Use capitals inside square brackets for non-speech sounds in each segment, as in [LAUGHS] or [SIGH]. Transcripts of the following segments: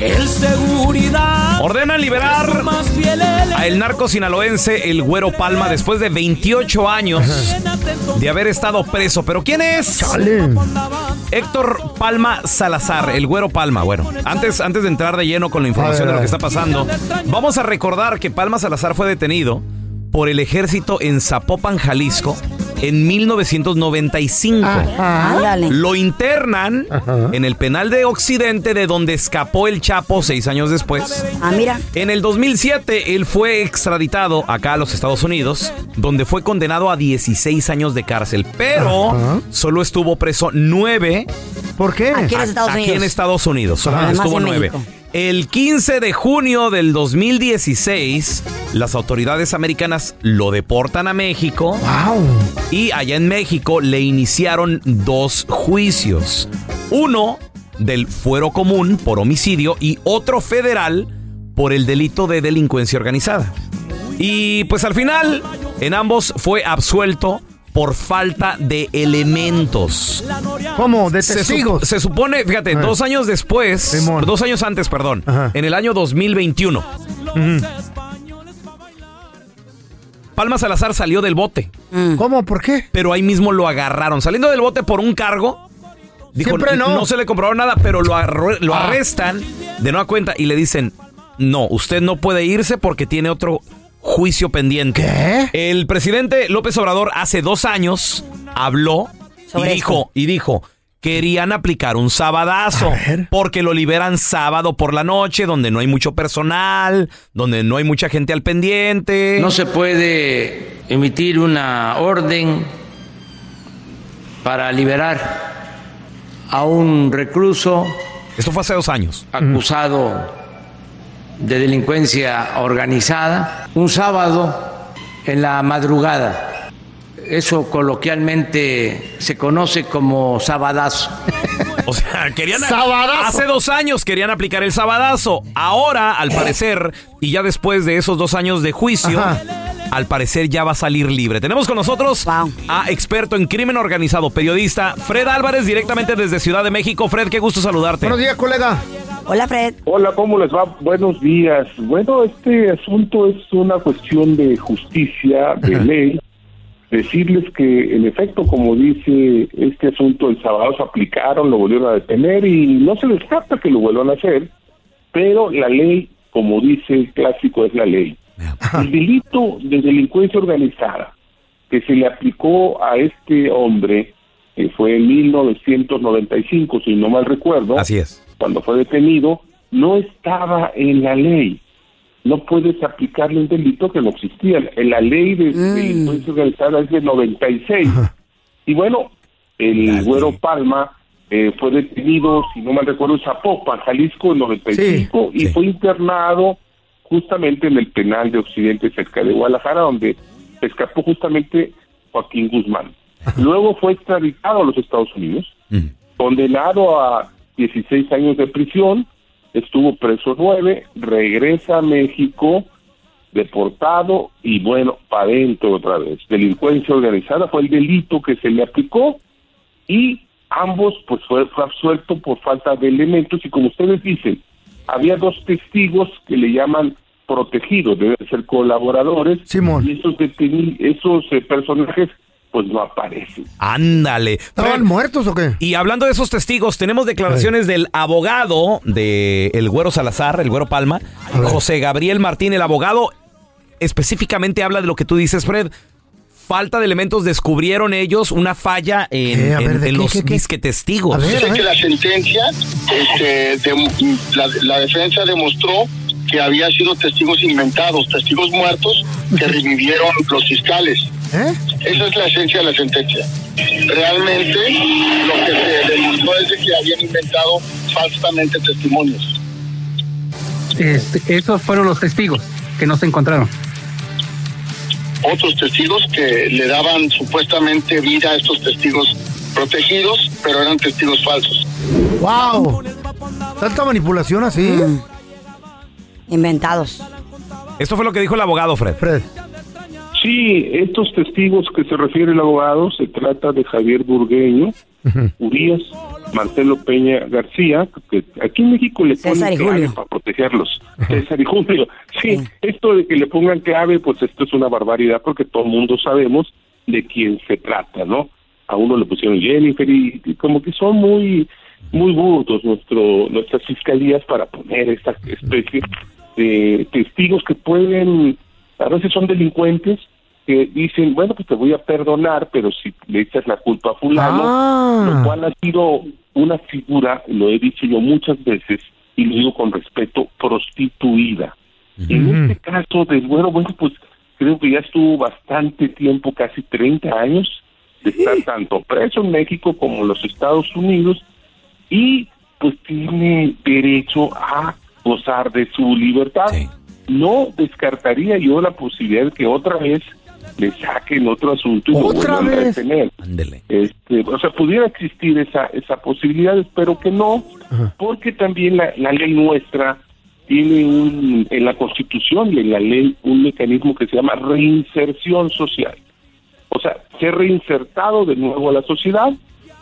el seguridad. Ordenan liberar a el narco sinaloense El Güero Palma después de 28 años de haber estado preso. ¿Pero quién es? Héctor Palma Salazar, El Güero Palma. Bueno, antes, antes de entrar de lleno con la información de lo que está pasando, vamos a recordar que Palma Salazar fue detenido por el ejército en Zapopan, Jalisco, en 1995. Ándale. Lo internan en el penal de Occidente, de donde escapó el Chapo seis años después. Ah, mira. En el 2007, él fue extraditado acá a los Estados Unidos, donde fue condenado a 16 años de cárcel, pero solo estuvo preso nueve. ¿Por qué? Aquí en Estados Aquí Unidos. en Estados Unidos. Solamente estuvo. El 15 de junio del 2016, las autoridades americanas lo deportan a México. ¡Wow! Y allá en México le iniciaron dos juicios. Uno del fuero común por homicidio y otro federal por el delito de delincuencia organizada. Y pues al final, en ambos fue absuelto por falta de elementos. ¿Cómo? ¿De Se, su- testigos? se supone, fíjate, dos años después, Simón. dos años antes, perdón, Ajá. en el año 2021, Palma Salazar salió del bote, ¿Cómo? ¿Por qué? pero ahí mismo lo agarraron. Saliendo del bote por un cargo, dijo, Siempre no. se le comprobaron nada, pero lo Ah. arrestan de nueva cuenta y le dicen, no, usted no puede irse porque tiene otro juicio pendiente. ¿Qué? El presidente López Obrador hace dos años habló y dijo, y dijo, querían aplicar un sabadazo porque lo liberan sábado por la noche, donde no hay mucho personal, donde no hay mucha gente al pendiente. No se puede emitir una orden para liberar a un recluso Esto fue hace dos años. acusado de delincuencia organizada un sábado en la madrugada. Eso coloquialmente se conoce como sabadazo. O sea, querían. Sabadazo. Hace dos años querían aplicar el sabadazo. Ahora, al parecer, y ya después de esos dos años de juicio, Ajá. al parecer ya va a salir libre. Tenemos con nosotros Wow. a experto en crimen organizado, periodista Fred Álvarez, directamente desde Ciudad de México. Fred, qué gusto saludarte. Buenos días, colega. Hola, Fred. Hola, ¿cómo les va? Buenos días. Bueno, este asunto es una cuestión de justicia, de ley. Decirles que, en efecto, como dice este asunto, el sábado se aplicaron, lo volvieron a detener y no se descarta que lo vuelvan a hacer, pero la ley, como dice el clásico, es la ley. El delito de delincuencia organizada que se le aplicó a este hombre, que fue en 1995, si no mal recuerdo, Así es. Cuando fue detenido, no estaba en la ley. No puedes aplicarle un delito que no existía. En la ley de delincuencia organizada es de 96. Y bueno, el güero Palma eh, fue detenido, si no mal recuerdo, en Zapopan, Jalisco, en 95, y fue internado justamente en el penal de Occidente, cerca de Guadalajara, donde escapó justamente Joaquín Guzmán. Luego fue extraditado a los Estados Unidos, condenado a 16 años de prisión, estuvo preso nueve, regresa a México, deportado y bueno, para adentro otra vez. Delincuencia organizada fue el delito que se le aplicó y ambos pues fue, fue absuelto por falta de elementos y como ustedes dicen, había dos testigos que le llaman protegidos, deben ser colaboradores y esos esos eh, personajes pues no aparecen. Ándale. ¿Estaban muertos o qué? Y hablando de esos testigos, tenemos declaraciones del abogado de el Güero Salazar, el Güero Palma, José Gabriel Martín, el abogado específicamente habla de lo que tú dices, Fred. Falta de elementos, descubrieron ellos una falla en. A ver, en- ¿de en qué, los qué, qué? disque testigos. Dice que la sentencia, este, de- la, la defensa demostró que había sido testigos inventados, testigos muertos que revivieron los fiscales. Esa es la esencia de la sentencia. Realmente lo que se demostró es de que habían inventado falsamente testimonios. Este, esos fueron los testigos que no se encontraron. Otros testigos que le daban supuestamente vida a estos testigos protegidos, pero eran testigos falsos. ¡Wow! Tanta manipulación así. Inventados. Esto fue lo que dijo el abogado, Fred. Fred. Sí, estos testigos que se refiere el abogado, se trata de Javier Burgueño, Urias, Marcelo Peña García, que aquí en México le ponen clave para protegerlos. César y Julio. Sí, esto de que le pongan clave, pues esto es una barbaridad porque todo el mundo sabemos de quién se trata, ¿no? A uno le pusieron Jennifer y, y como que son muy muy burdos nuestro nuestras fiscalías para poner esta especie de testigos que pueden a veces son delincuentes que dicen, bueno, pues te voy a perdonar, pero si le echas la culpa a fulano, Ah. lo cual ha sido una figura, lo he dicho yo muchas veces, y lo digo con respeto, prostituida. En este caso del bueno, bueno, pues creo que ya estuvo bastante tiempo, casi 30 años, de estar tanto preso en México como en los Estados Unidos, y pues tiene derecho a gozar de su libertad. No descartaría yo la posibilidad de que otra vez le saquen otro asunto y lo ¿Otra vuelvan a detener. Este, o sea, pudiera existir esa esa posibilidad, espero que no, porque también la, la ley nuestra tiene un, en la Constitución y en la ley un mecanismo que se llama reinserción social. O sea, ser reinsertado de nuevo a la sociedad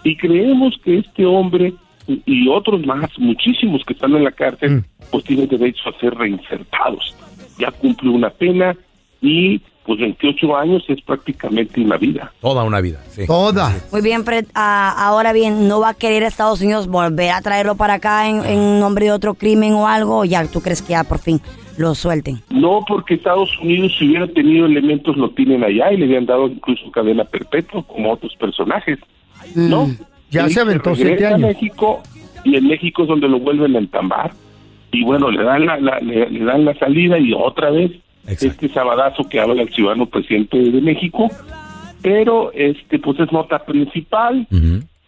y creemos que este hombre y, y otros más, muchísimos que están en la cárcel, pues tienen derecho a ser reinsertados. Ya cumplió una pena y pues 28 años es prácticamente una vida. Toda una vida, sí. Toda. Muy bien, Fred. Ah, ahora bien, ¿no va a querer Estados Unidos volver a traerlo para acá en, en nombre de otro crimen o algo? ¿O ya tú crees que ya por fin lo suelten? No porque Estados Unidos si hubiera tenido elementos lo tienen allá y le habían dado incluso cadena perpetua como otros personajes. No. Ya se aventó siete a años. México y en México es donde lo vuelven a entambar. Y bueno le dan la, la- le, le dan la salida y otra vez este sabadazo que habla el ciudadano presidente de México. Pero este pues es nota principal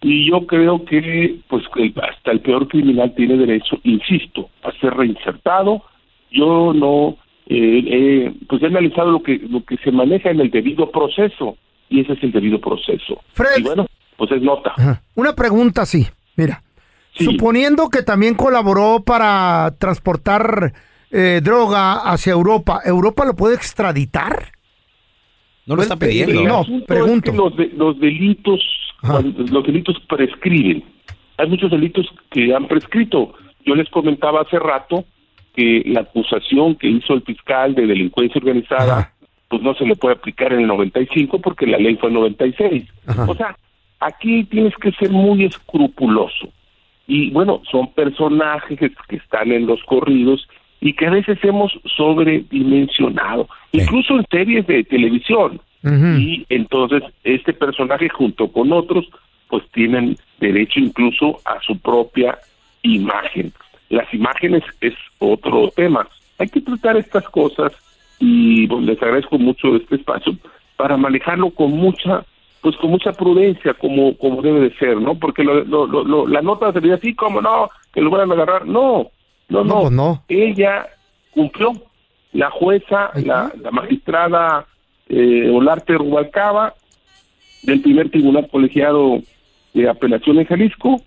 y yo creo que pues que hasta el peor criminal tiene derecho insisto a ser reinsertado. Yo no eh, eh, pues he analizado lo que lo que se maneja en el debido proceso y ese es el debido proceso. Y bueno pues es nota Una pregunta así, mira. Suponiendo que también colaboró para transportar eh, droga hacia Europa, ¿Europa lo puede extraditar? No lo está pidiendo. El No, es pregunto. que los, de- los delitos, cuando- los delitos prescriben. Hay muchos delitos que han prescrito yo les comentaba hace rato que la acusación que hizo el fiscal de delincuencia organizada, pues no se le puede aplicar en el 95 porque la ley fue en 96. O sea, aquí tienes que ser muy escrupuloso. Y bueno, son personajes que están en los corridos y que a veces hemos sobredimensionado, incluso en series de televisión. Y entonces este personaje junto con otros pues tienen derecho incluso a su propia imagen. Las imágenes es otro tema. Hay que tratar estas cosas y pues, les agradezco mucho este espacio para manejarlo con mucha pues con mucha prudencia como como debe de ser, ¿no? Porque lo, lo, lo, la nota sería así como no, que lo van a agarrar. No, no, no. pues no. Ella cumplió. La jueza, la, la magistrada eh, Olarte Rubalcaba, del primer tribunal colegiado de apelación en Jalisco,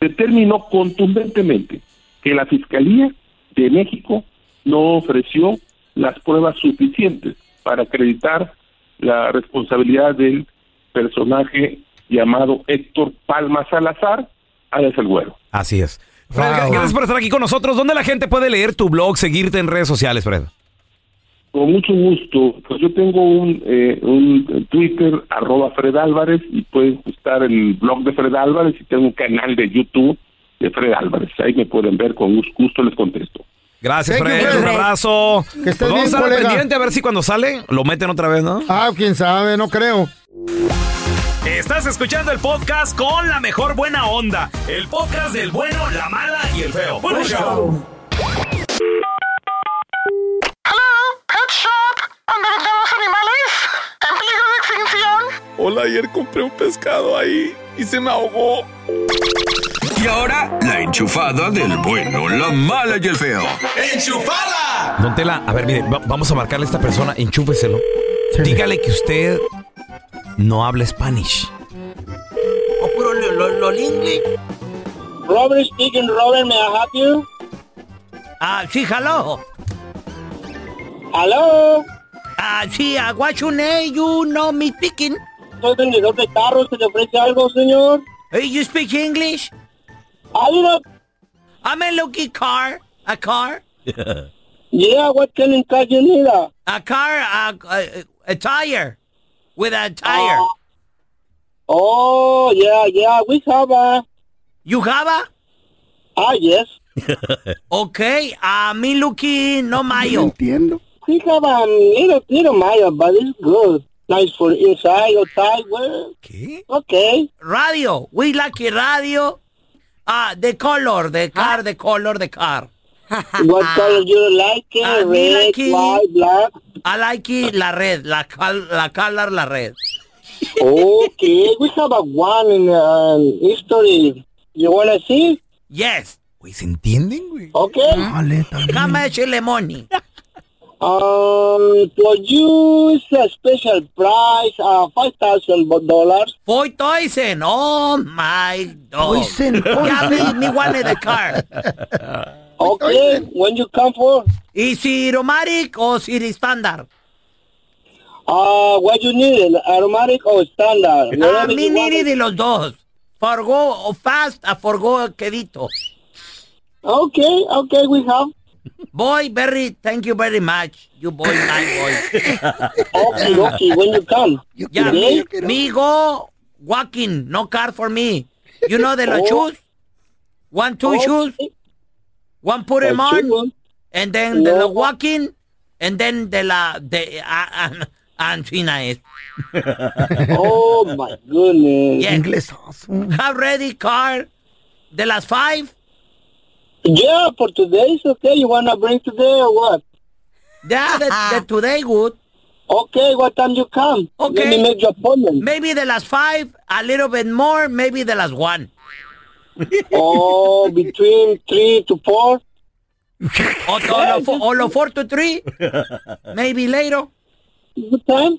determinó contundentemente que la Fiscalía de México no ofreció las pruebas suficientes para acreditar la responsabilidad del personaje llamado Héctor Palma Salazar, alias el güero. Así es. Fred, gracias por estar aquí con nosotros. ¿Dónde la gente puede leer tu blog, seguirte en redes sociales, Fred? Con mucho gusto. Pues yo tengo un, eh, un Twitter, arroba Fred Álvarez, y pueden estar el blog de Fred Álvarez y tengo un canal de YouTube de Fred Álvarez. Ahí me pueden ver, con gusto les contesto. Gracias, Thank you, Fred. Fred. Un abrazo. Que estés Pues vamos bien, a estar pendiente a ver si cuando sale lo meten otra vez, ¿no? Ah, quién sabe, no creo. Estás escuchando el podcast con la mejor buena onda. El podcast del bueno, la mala y el feo. Bueno, show. Pet Shop, donde vendemos animales en peligro de extinción. Hola, ayer compré un pescado ahí y se me ahogó. Y ahora, la enchufada del bueno, la mala y el feo. ¡Enchufada! Don Tela, a ver, mire, va- vamos a marcarle a esta persona, enchúfeselo. Dígale que usted no habla Spanish. O puro lo, lo, lo inglés. Robert speaking, Robert, may I help you? Ah, sí, hello. Hello. Ah, sí, uh, what's your name? You know me speaking. Soy vendedor de carros, ¿se le ofrece algo, señor? Hey, you speak English? I don't I'm a lucky car. A car? [LAUGHS] Yeah, what kind of car you need? uh? A car, a, a, a tire. With a tire. Oh, yeah, yeah, we have a... You have a? Ah, yes. [LAUGHS] Okay, a mi lucky no mayo. entiendo. We have a little, little Maya, but it's good. Nice for inside, outside, well... ¿Qué? Okay. Radio. We like a radio. Ah, the color, the car, the color, the car. What [LAUGHS] color you like it? Ah, me Red, like it. white, black? I like it, la red, la, cal, la color, la red. Okay, we have a one in um, history. You wanna see? Yes. Güey, ¿se entienden, güey? Okay. How much money? Um, for you, it's a special price, uh, five thousand dollars. Four thousand. Oh my dog. Poison, Yeah, me, me wanted the car. [LAUGHS] Okay, when you come for? ¿Y si aromatic o si standard? Uh, what you need, aromatic or standard? A mí you ni de los dos. Forgo o fast, a forgo quedito. Okay, okay, we have. Boy, very, thank you very much. You boy, my boy. [LAUGHS] Okay, okay, when you come. Yeah, Today? me, me go walking, no car for me. You know the los Oh. shoes? One, two shoes. One put him them on, and then the walking, and then the la, the, uh, and, and is. Oh my goodness. Yeah. Have ready car the last five? Yeah, for today it's okay. You wanna bring today or what? Yeah, the, [LAUGHS] the today good. Okay, what time you come? Okay. Let me make your appointment. Maybe the last five, a little bit more, maybe the last one. [LAUGHS] oh, between three to four. or, o, lo, fo- o lo four to three. [LAUGHS] Maybe later. Good time.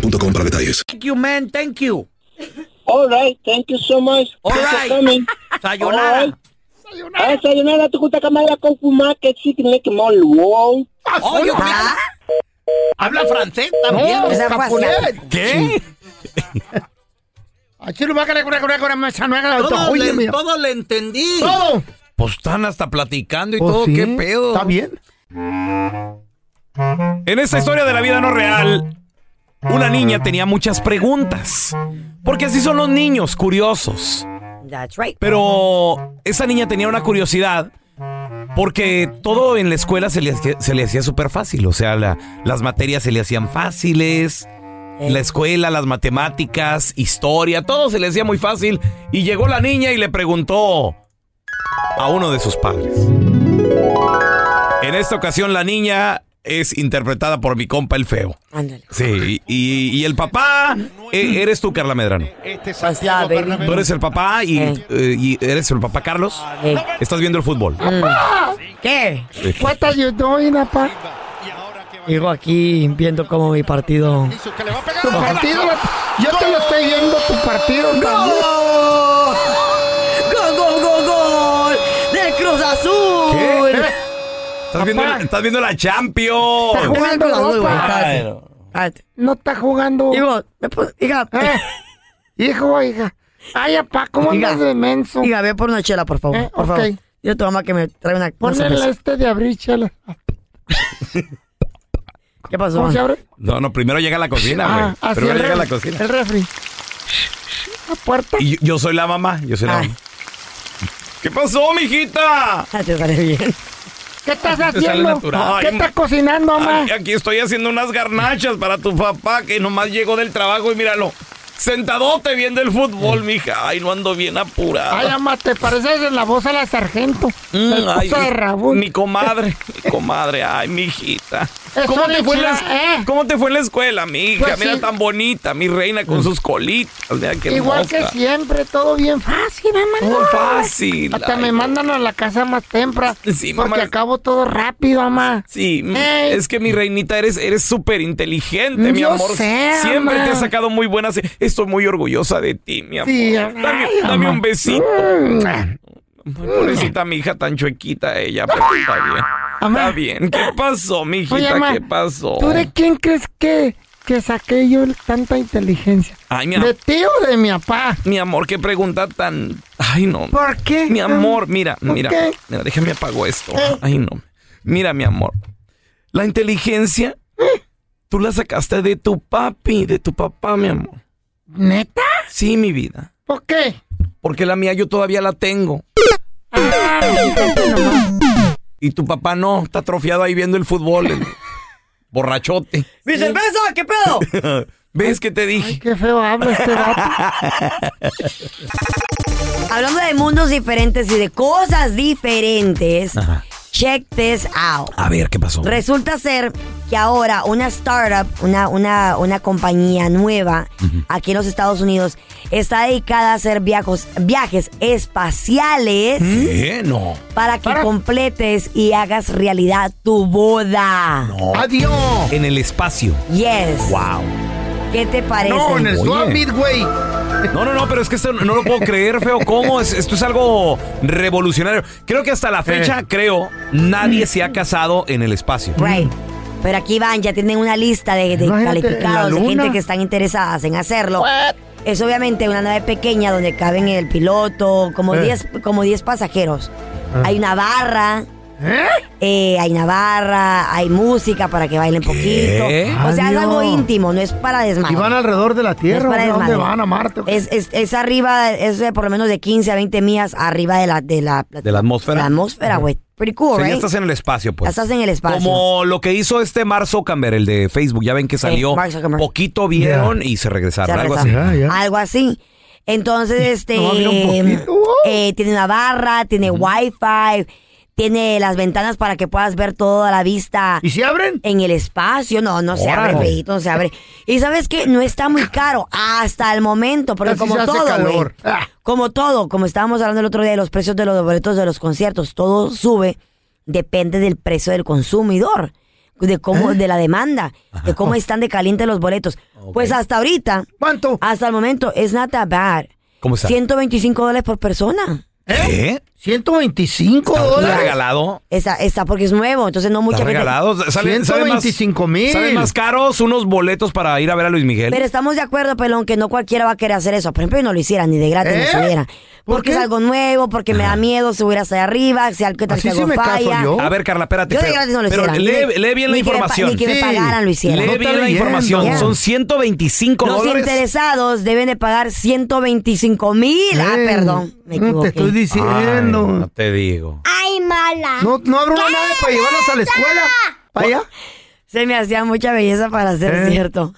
boostmobile.com para detalles. Thank you, man. Thank you. All right, thank you so much. All right. Sayonara. All right. Ah, sayonara, tu kuta kamaya con fuma que sí que me quemó el wow. Oye, Ah. Habla francés también. No, Esa Capulet. ¿Qué? Aquí lo va a querer con con mesa nueva. Todo, le, mira. todo le entendí. Todo. Pues están hasta platicando y Pues todo, sí, qué pedo. Está bien. En esta historia de la vida no real, una niña tenía muchas preguntas. Porque así son los niños, curiosos. That's right. Pero esa niña tenía una curiosidad porque todo en la escuela se le, hacía- se le hacía súper fácil. O sea, la- las materias se le hacían fáciles. La escuela, las matemáticas, historia, todo se le hacía muy fácil. Y llegó la niña y le preguntó a uno de sus padres. En esta ocasión la niña es interpretada por mi compa el feo. Ándale. Sí, y, y el papá e- eres tú, Carla Medrano. What's up, baby? Tú eres el papá y, Eh. eh, y eres el papá Carlos. Eh. Estás viendo el fútbol. ¿Qué? What are you doing, papá? Digo aquí viendo cómo mi partido. Tu partido, yo te lo estoy viendo, tu partido. ¡Gol! Estás viendo, estás viendo la Champions. Está jugando güey, cállate. Cállate. No está jugando. Digo, Eh, Hijo, hija. Ay, papá, ¿cómo Diga. andas de menso? hija, ve por una chela, por favor. Eh, por favor. Dile a tu mamá que me trae una, Ponle este de abrir, chela. [LAUGHS] ¿Qué pasó? ¿Cómo se abre? No, no, primero llega a la cocina, güey. Ah, así primero el llega a la cocina. El refri. La puerta. Y yo, yo soy la mamá, yo soy la Ay. mamá. ¿Qué pasó, mijita? [LAUGHS] Te sale bien. ¿Qué estás haciendo? ¿Qué estás cocinando, mamá? Ay, aquí estoy haciendo unas garnachas para tu papá que nomás llegó del trabajo y míralo. Sentadote viendo el fútbol, mija. Ay, no ando bien apurada. Ay, mamá, te pareces en la voz a la sargento. Mm, la ay, de. Mi comadre, mi comadre, ay, mijita. Eso ¿Cómo de te, fue en la, chila- eh. ¿Cómo te fue en la escuela, mija? Pues Mira sí. tan bonita, mi reina con sus colitas. Mira qué Igual que siempre, todo bien fácil, mamá. Muy fácil. Hasta ay, me mandan a la casa más temprano. Sí, porque mamá. acabo todo rápido, mamá. Sí, Ey. es que mi reinita eres eres súper inteligente, mi Yo amor. sé, Siempre mamá. te has sacado muy buenas. Estoy muy orgullosa de ti, mi amor. Sí, dame, ay, dame un besito. Mm. Pobrecita mi hija tan chuequita ella, pero está bien. Está bien. ¿Qué pasó, mi hijita? ¿Qué pasó? ¿Tú de quién crees que, que saqué yo tanta inteligencia? Ay, mi, ¿De ti o de mi papá? mi amor, qué pregunta tan. Ay, no. ¿Por qué? Mi amor, mira, ¿Por mira. qué? Mira, déjame apago esto. Eh. Ay, no. Mira, mi amor. La inteligencia, tú la sacaste de tu papi, de tu papá, mi amor. ¿Neta? Sí, mi vida. ¿Por qué? Porque la mía yo todavía la tengo. Ah. Y tu papá no, está atrofiado ahí viendo el fútbol. el borrachote. ¡Mi cerveza! ¿Qué pedo? [LAUGHS] ¿Ves que te Ay, dije? qué feo habla este vato. [LAUGHS] Hablando de mundos diferentes y de cosas diferentes, Check this out. A ver, ¿qué pasó? Resulta ser que ahora una startup, una, una, una compañía nueva aquí en los Estados Unidos, está dedicada a hacer viajos, viajes espaciales ¿Qué? No. para que completes y hagas realidad tu boda. ¡Adiós! En el espacio. Yes. Wow. ¿Qué te parece? No, en el Oye. Swap Midway. No, no, no, pero es que esto no lo puedo creer, feo. ¿Cómo? Es- esto es algo revolucionario. Creo que hasta la fecha, Eh. creo, nadie se ha casado en el espacio. Right. Pero aquí van, ya tienen una lista de, de Imagínate, calificados, de gente que están interesadas en hacerlo. Es obviamente una nave pequeña donde caben el piloto, como Eh. 10 como 10 pasajeros. Ah. Hay una barra. Eh, hay una barra, hay música para que bailen poquito. O sea, es Adiós. algo íntimo, no es para desmadre. Y van alrededor de la No es Tierra. para ¿o ¿A dónde van? ¿A Marte? Es, es, es arriba, es de por lo menos de 15 a 20 millas arriba de la, de la, De la atmósfera. de la atmósfera, güey. Pretty cool, O sea, ya right? estás en el espacio, pues. Ya estás en el espacio. Como lo que hizo este Mark Zuckerberg, el de Facebook. Ya ven que salió. Mark Zuckerberg. poquito vieron y se regresaron. Se algo así. Algo así. Entonces, [LAUGHS] este. Nomás mira un poquito, eh, tiene una barra, tiene wifi, tiene las ventanas para que puedas ver toda la vista. ¿Y se abren? En el espacio. No, no se abre, feíto, no se abre. Y sabes que no está muy caro hasta el momento, porque Así como se hace todo, güey. calor. Ah. Como todo, como estábamos hablando el otro día de los precios de los boletos de los conciertos, todo sube, depende del precio del consumidor, de cómo, ¿Eh? de la demanda, de cómo están de caliente los boletos. Pues hasta ahorita, ¿cuánto? Hasta el momento, es not that bad. ¿Cómo está? 125 dólares por persona. ¿Qué? 125 ¿Está dólares. regalado? Está, está porque es nuevo, entonces no mucha ¿Está gente. regalado? ¿Sale- sale más- 125 mil. ¿Salen más caros unos boletos para ir a ver a Luis Miguel? Pero estamos de acuerdo, pelón, que no cualquiera va a querer hacer eso. Por ejemplo, yo no lo hiciera ni de gratis ¿Eh? ni subiera. ¿Por Porque qué? es algo nuevo, porque me da miedo subir hasta allá arriba, si algo, que tal si algo me caso falla. yo. A ver, Carla, espérate. Yo de pero, gratis no lo pero hiciera. lee, lee bien la ni que información. ni que me pagaran lo hiciera. Lee No bien la información. Son 125 Los dólares. interesados deben de pagar 125 mil. Ah, Eh, perdón, me no equivoqué. te estoy Ay, diciendo. no te digo. ¡Ay, mala! No, no habrá una nave para llevarlas a la escuela. ¿Para allá? Se me hacía mucha belleza para ser Eh. cierto.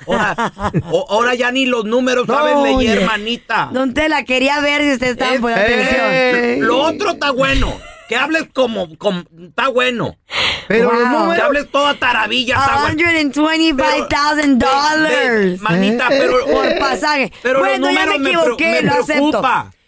O- ahora ya ni los números No, saben leer, oye. hermanita. Don Tela, quería ver si usted estaba poniendo atención. Ey. Lo otro está bueno. Que hables como, como está bueno. Pero los Wow. Que números. hables toda taravilla, está bueno. $125,000 Ve, Manita, Eh, pero por pasaje. Pero bueno, los ya números me me, equivoqué, pre- me lo acepto.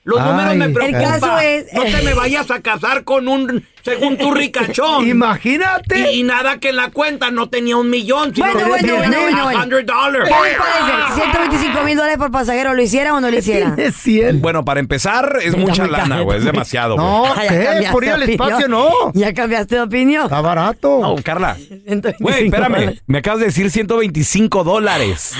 Los números Ay. me El preocupan. caso es- No te me vayas a casar con un, según tu ricachón. [LAUGHS] Imagínate. Y, y nada que en la cuenta no tenía un millón, sino Bueno, bueno, bueno, bueno, bueno. $100 ¿Qué le parece? ¿125 mil dólares por pasajero lo hiciera o no lo hiciera? Es 100. Bueno, para empezar, es mucha lana, güey. Es demasiado. No, ¿qué? Por ir al espacio, no. ¿Ya cambiaste de opinión? Está barato. No, Carla. 125 Güey, espérame. dólares. Me acabas de decir 125 dólares.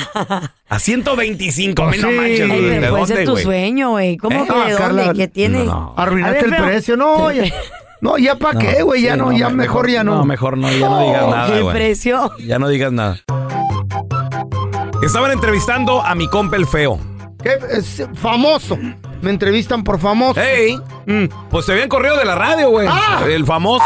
A 125 mil, no Sí. manches. Ey, güey. Ey, ¿De pero puede dónde, ser tu sueño, güey. ¿Cómo ¿Eh? que Ah, de dónde? Carla, ¿Qué tiene? no. Arruinaste ver, el precio. No, ya, [LAUGHS] no, ya para qué, güey. Ya Sí, no, ya mejor, ya no. No, mejor no, ya no digas nada, ¿Qué güey. precio? Ya no digas nada. Estaban entrevistando a mi compa el feo. ¿Qué? Es famoso. Me entrevistan por famoso. Hey, Mm. pues te habían corrido de la radio, güey. Ah. El famoso.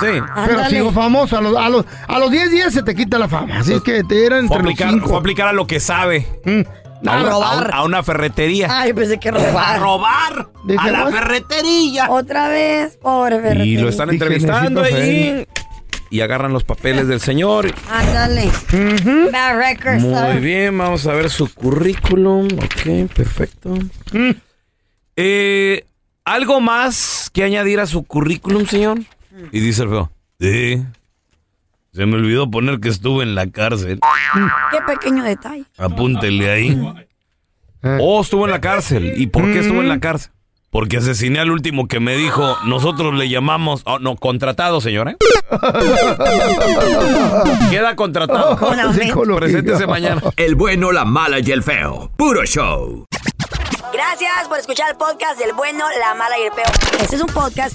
Sí. Pero Ándale. sigo famoso. A los, a, los, a los 10 días se te quita la fama. Así es que te era Fue a, entre los aplicar, 5. fue a aplicar a lo que sabe. Mm. A, A robar. a- a una ferretería. Ay, pensé que A robar. robar Dije, a la ferretería. Otra vez, pobre ferretería. Y lo están Dije, entrevistando ahí. Y agarran los papeles del señor. Ándale. Bad records. Muy ¿sabes? bien, vamos a ver su currículum. Ok, perfecto. Mm. Eh, ¿Algo más que añadir a su currículum, señor? Y dice el feo. Sí. Se me olvidó poner que estuve en la cárcel. Qué pequeño detalle. Apúntele ahí. Oh, estuvo en la cárcel. ¿Y por qué estuvo en la cárcel? Porque asesiné al último que me dijo, nosotros le llamamos... Oh, no, contratado, señor, ¿eh? [LAUGHS] Queda contratado. Preséntese mañana. El bueno, la mala y el feo. Puro show. Gracias por escuchar el podcast del bueno, la mala y el peor. Este es un podcast